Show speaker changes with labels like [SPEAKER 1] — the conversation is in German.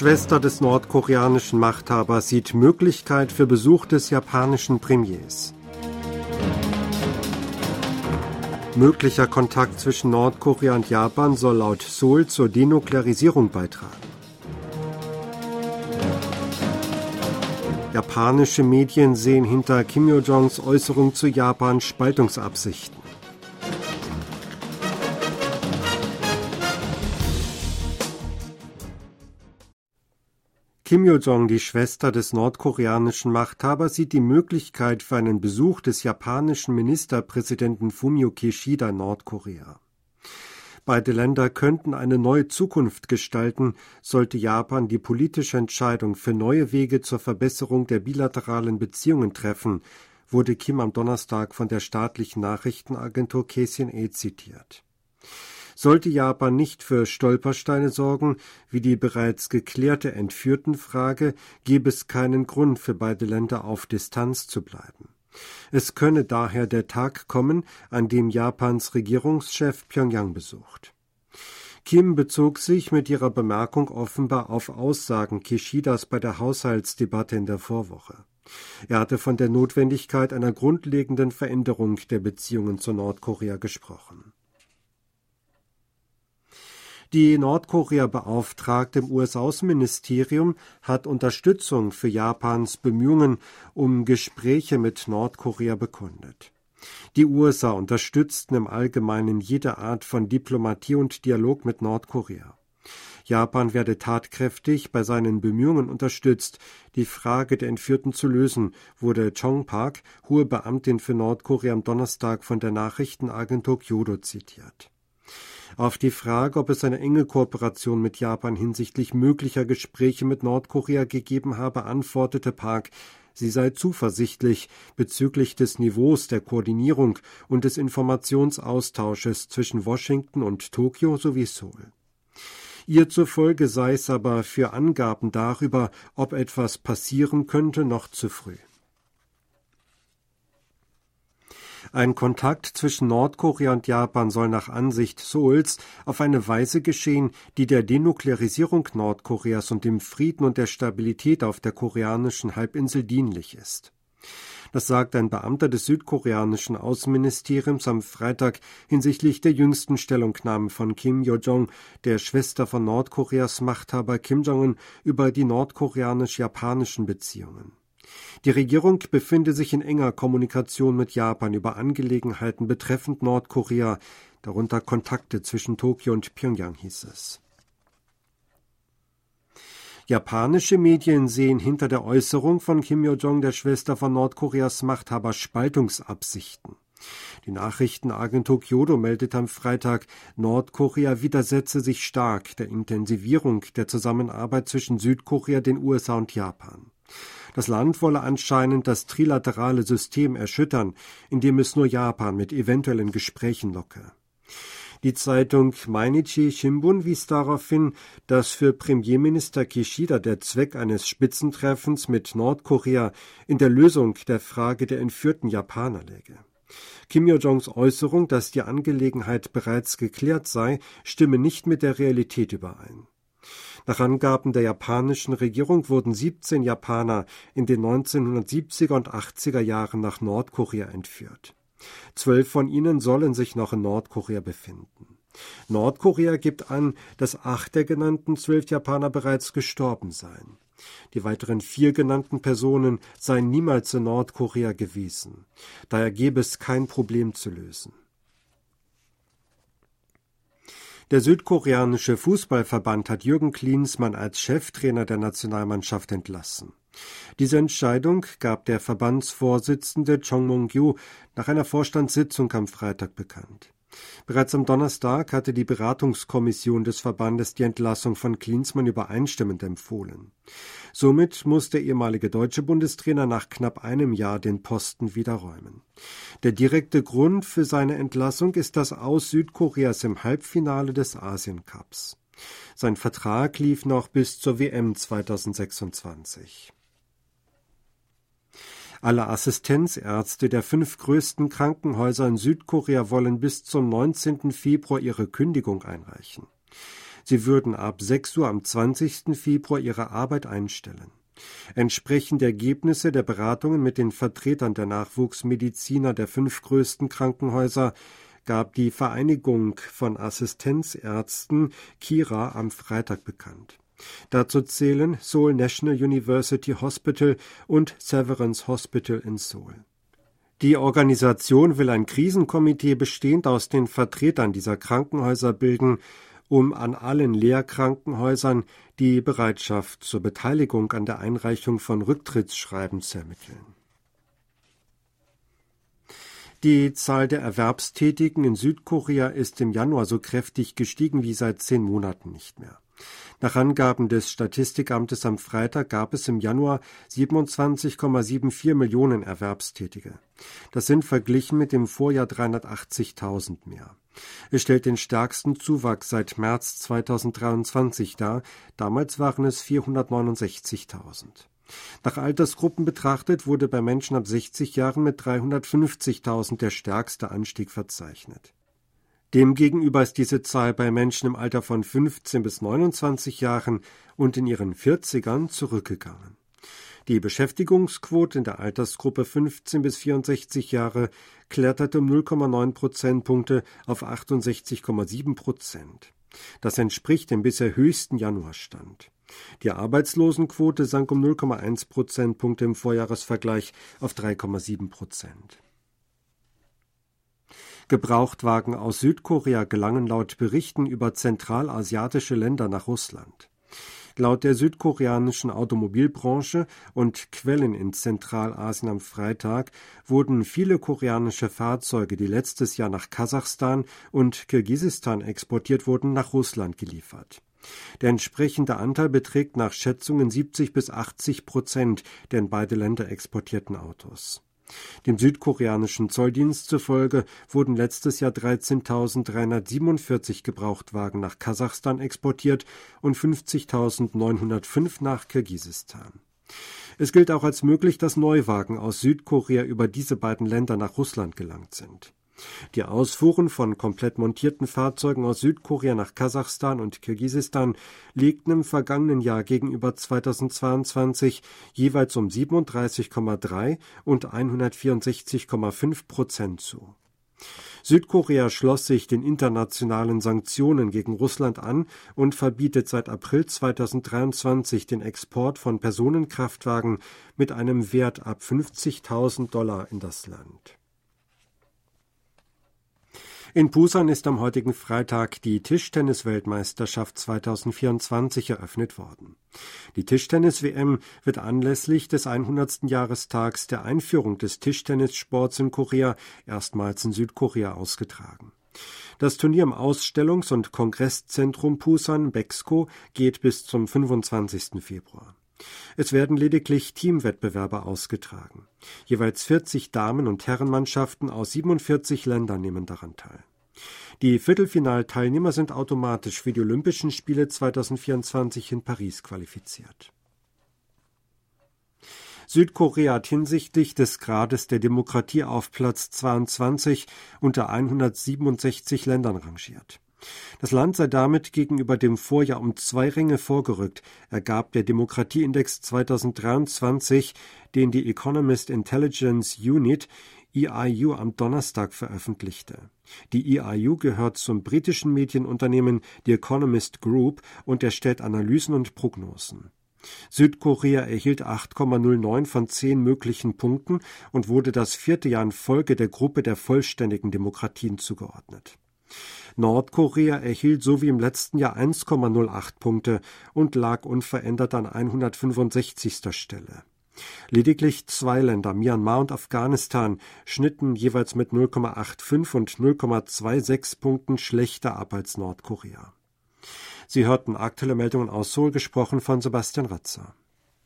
[SPEAKER 1] Schwester des nordkoreanischen Machthabers sieht Möglichkeit für Besuch des japanischen Premiers. Möglicher Kontakt zwischen Nordkorea und Japan soll laut Seoul zur Denuklearisierung beitragen. Japanische Medien sehen hinter Kim Yo-jongs Äußerung zu Japan Spaltungsabsichten. Kim Yo-jong, die Schwester des nordkoreanischen Machthabers, sieht die Möglichkeit für einen Besuch des japanischen Ministerpräsidenten Fumio Kishida in Nordkorea. Beide Länder könnten eine neue Zukunft gestalten, sollte Japan die politische Entscheidung für neue Wege zur Verbesserung der bilateralen Beziehungen treffen, wurde Kim am Donnerstag von der staatlichen Nachrichtenagentur KCNA zitiert. Sollte Japan nicht für Stolpersteine sorgen, wie die bereits geklärte Entführtenfrage, gäbe es keinen Grund für beide Länder auf Distanz zu bleiben. Es könne daher der Tag kommen, an dem Japans Regierungschef Pyongyang besucht. Kim bezog sich mit ihrer Bemerkung offenbar auf Aussagen Kishidas bei der Haushaltsdebatte in der Vorwoche. Er hatte von der Notwendigkeit einer grundlegenden Veränderung der Beziehungen zu Nordkorea gesprochen. Die Nordkorea-Beauftragte im US-Außenministerium hat Unterstützung für Japans Bemühungen um Gespräche mit Nordkorea bekundet. Die USA unterstützten im Allgemeinen jede Art von Diplomatie und Dialog mit Nordkorea. Japan werde tatkräftig bei seinen Bemühungen unterstützt, die Frage der Entführten zu lösen, wurde Chong Park, hohe Beamtin für Nordkorea, am Donnerstag von der Nachrichtenagentur Kyodo zitiert. Auf die Frage, ob es eine enge Kooperation mit Japan hinsichtlich möglicher Gespräche mit Nordkorea gegeben habe, antwortete Park, sie sei zuversichtlich bezüglich des Niveaus der Koordinierung und des Informationsaustausches zwischen Washington und Tokio sowie Seoul. Ihr zufolge sei es aber für Angaben darüber, ob etwas passieren könnte, noch zu früh. Ein Kontakt zwischen Nordkorea und Japan soll nach Ansicht Seouls auf eine Weise geschehen, die der Denuklearisierung Nordkoreas und dem Frieden und der Stabilität auf der koreanischen Halbinsel dienlich ist. Das sagt ein Beamter des südkoreanischen Außenministeriums am Freitag hinsichtlich der jüngsten Stellungnahme von Kim Yo-jong, der Schwester von Nordkoreas Machthaber Kim Jong-un, über die nordkoreanisch-japanischen Beziehungen. Die Regierung befinde sich in enger Kommunikation mit Japan über Angelegenheiten betreffend Nordkorea, darunter Kontakte zwischen Tokio und Pyongyang hieß es. Japanische Medien sehen hinter der Äußerung von Kim Yo-jong, der Schwester von Nordkoreas Machthaber, Spaltungsabsichten. Die Nachrichtenagentur Kyodo meldet am Freitag, Nordkorea widersetze sich stark der Intensivierung der Zusammenarbeit zwischen Südkorea, den USA und Japan. Das Land wolle anscheinend das trilaterale System erschüttern, indem es nur Japan mit eventuellen Gesprächen locke. Die Zeitung Mainichi Shimbun wies darauf hin, dass für Premierminister Kishida der Zweck eines Spitzentreffens mit Nordkorea in der Lösung der Frage der entführten Japaner läge. Kim Yo-jongs Äußerung, dass die Angelegenheit bereits geklärt sei, stimme nicht mit der Realität überein. Nach Angaben der japanischen Regierung wurden 17 Japaner in den 1970er und 80er Jahren nach Nordkorea entführt. Zwölf von ihnen sollen sich noch in Nordkorea befinden. Nordkorea gibt an, dass acht der genannten zwölf Japaner bereits gestorben seien. Die weiteren vier genannten Personen seien niemals in Nordkorea gewesen. Daher gäbe es kein Problem zu lösen. Der südkoreanische Fußballverband hat Jürgen Klinsmann als Cheftrainer der Nationalmannschaft entlassen. Diese Entscheidung gab der Verbandsvorsitzende Chong Mong-gyu nach einer Vorstandssitzung am Freitag bekannt. Bereits am Donnerstag hatte die Beratungskommission des Verbandes die Entlassung von Klinsmann übereinstimmend empfohlen. Somit muss der ehemalige deutsche Bundestrainer nach knapp einem Jahr den Posten wieder räumen. Der direkte Grund für seine Entlassung ist das Aus Südkoreas im Halbfinale des Asien Cups. Sein Vertrag lief noch bis zur WM 2026. Alle Assistenzärzte der fünf größten Krankenhäuser in Südkorea wollen bis zum 19. Februar ihre Kündigung einreichen. Sie würden ab 6 Uhr am 20. Februar ihre Arbeit einstellen. Entsprechend Ergebnisse der Beratungen mit den Vertretern der Nachwuchsmediziner der fünf größten Krankenhäuser gab die Vereinigung von Assistenzärzten Kira am Freitag bekannt. Dazu zählen Seoul National University Hospital und Severance Hospital in Seoul. Die Organisation will ein Krisenkomitee bestehend aus den Vertretern dieser Krankenhäuser bilden, um an allen Lehrkrankenhäusern die Bereitschaft zur Beteiligung an der Einreichung von Rücktrittsschreiben zu ermitteln. Die Zahl der Erwerbstätigen in Südkorea ist im Januar so kräftig gestiegen wie seit zehn Monaten nicht mehr. Nach Angaben des Statistikamtes am Freitag gab es im Januar 27,74 Millionen Erwerbstätige. Das sind verglichen mit dem Vorjahr 380.000 mehr. Es stellt den stärksten Zuwachs seit März 2023 dar. Damals waren es 469.000. Nach Altersgruppen betrachtet wurde bei Menschen ab 60 Jahren mit 350.000 der stärkste Anstieg verzeichnet. Demgegenüber ist diese Zahl bei Menschen im Alter von 15 bis 29 Jahren und in ihren 40ern zurückgegangen. Die Beschäftigungsquote in der Altersgruppe 15 bis 64 Jahre kletterte um 0,9 Prozentpunkte auf 68,7 Prozent. Das entspricht dem bisher höchsten Januarstand. Die Arbeitslosenquote sank um 0,1 Prozentpunkte im Vorjahresvergleich auf 3,7 Prozent. Gebrauchtwagen aus Südkorea gelangen laut Berichten über zentralasiatische Länder nach Russland. Laut der südkoreanischen Automobilbranche und Quellen in Zentralasien am Freitag wurden viele koreanische Fahrzeuge, die letztes Jahr nach Kasachstan und Kirgisistan exportiert wurden, nach Russland geliefert. Der entsprechende Anteil beträgt nach Schätzungen 70 bis 80 Prozent der in beide Länder exportierten Autos. Dem südkoreanischen Zolldienst zufolge wurden letztes Jahr 13.347 Gebrauchtwagen nach Kasachstan exportiert und 50.905 nach Kirgisistan. Es gilt auch als möglich, dass Neuwagen aus Südkorea über diese beiden Länder nach Russland gelangt sind. Die Ausfuhren von komplett montierten Fahrzeugen aus Südkorea nach Kasachstan und Kirgisistan legten im vergangenen Jahr gegenüber 2022 jeweils um 37,3 und 164,5 Prozent zu. Südkorea schloss sich den internationalen Sanktionen gegen Russland an und verbietet seit April 2023 den Export von Personenkraftwagen mit einem Wert ab 50.000 Dollar in das Land. In Busan ist am heutigen Freitag die Tischtennis-Weltmeisterschaft 2024 eröffnet worden. Die Tischtennis-WM wird anlässlich des 100. Jahrestags der Einführung des Tischtennissports in Korea erstmals in Südkorea ausgetragen. Das Turnier im Ausstellungs- und Kongresszentrum Busan Bexco geht bis zum 25. Februar. Es werden lediglich Teamwettbewerbe ausgetragen. Jeweils 40 Damen- und Herrenmannschaften aus 47 Ländern nehmen daran teil. Die Viertelfinalteilnehmer sind automatisch für die Olympischen Spiele 2024 in Paris qualifiziert. Südkorea hat hinsichtlich des Grades der Demokratie auf Platz 22 unter 167 Ländern rangiert. Das Land sei damit gegenüber dem Vorjahr um zwei Ränge vorgerückt, ergab der Demokratieindex 2023, den die Economist Intelligence Unit EIU am Donnerstag veröffentlichte. Die EIU gehört zum britischen Medienunternehmen The Economist Group und erstellt Analysen und Prognosen. Südkorea erhielt 8,09 von 10 möglichen Punkten und wurde das vierte Jahr in Folge der Gruppe der vollständigen Demokratien zugeordnet. Nordkorea erhielt so wie im letzten Jahr 1,08 Punkte und lag unverändert an 165. Stelle. Lediglich zwei Länder, Myanmar und Afghanistan, schnitten jeweils mit 0,85 und 0,26 Punkten schlechter ab als Nordkorea. Sie hörten aktuelle Meldungen aus Seoul, gesprochen von Sebastian Ratzer.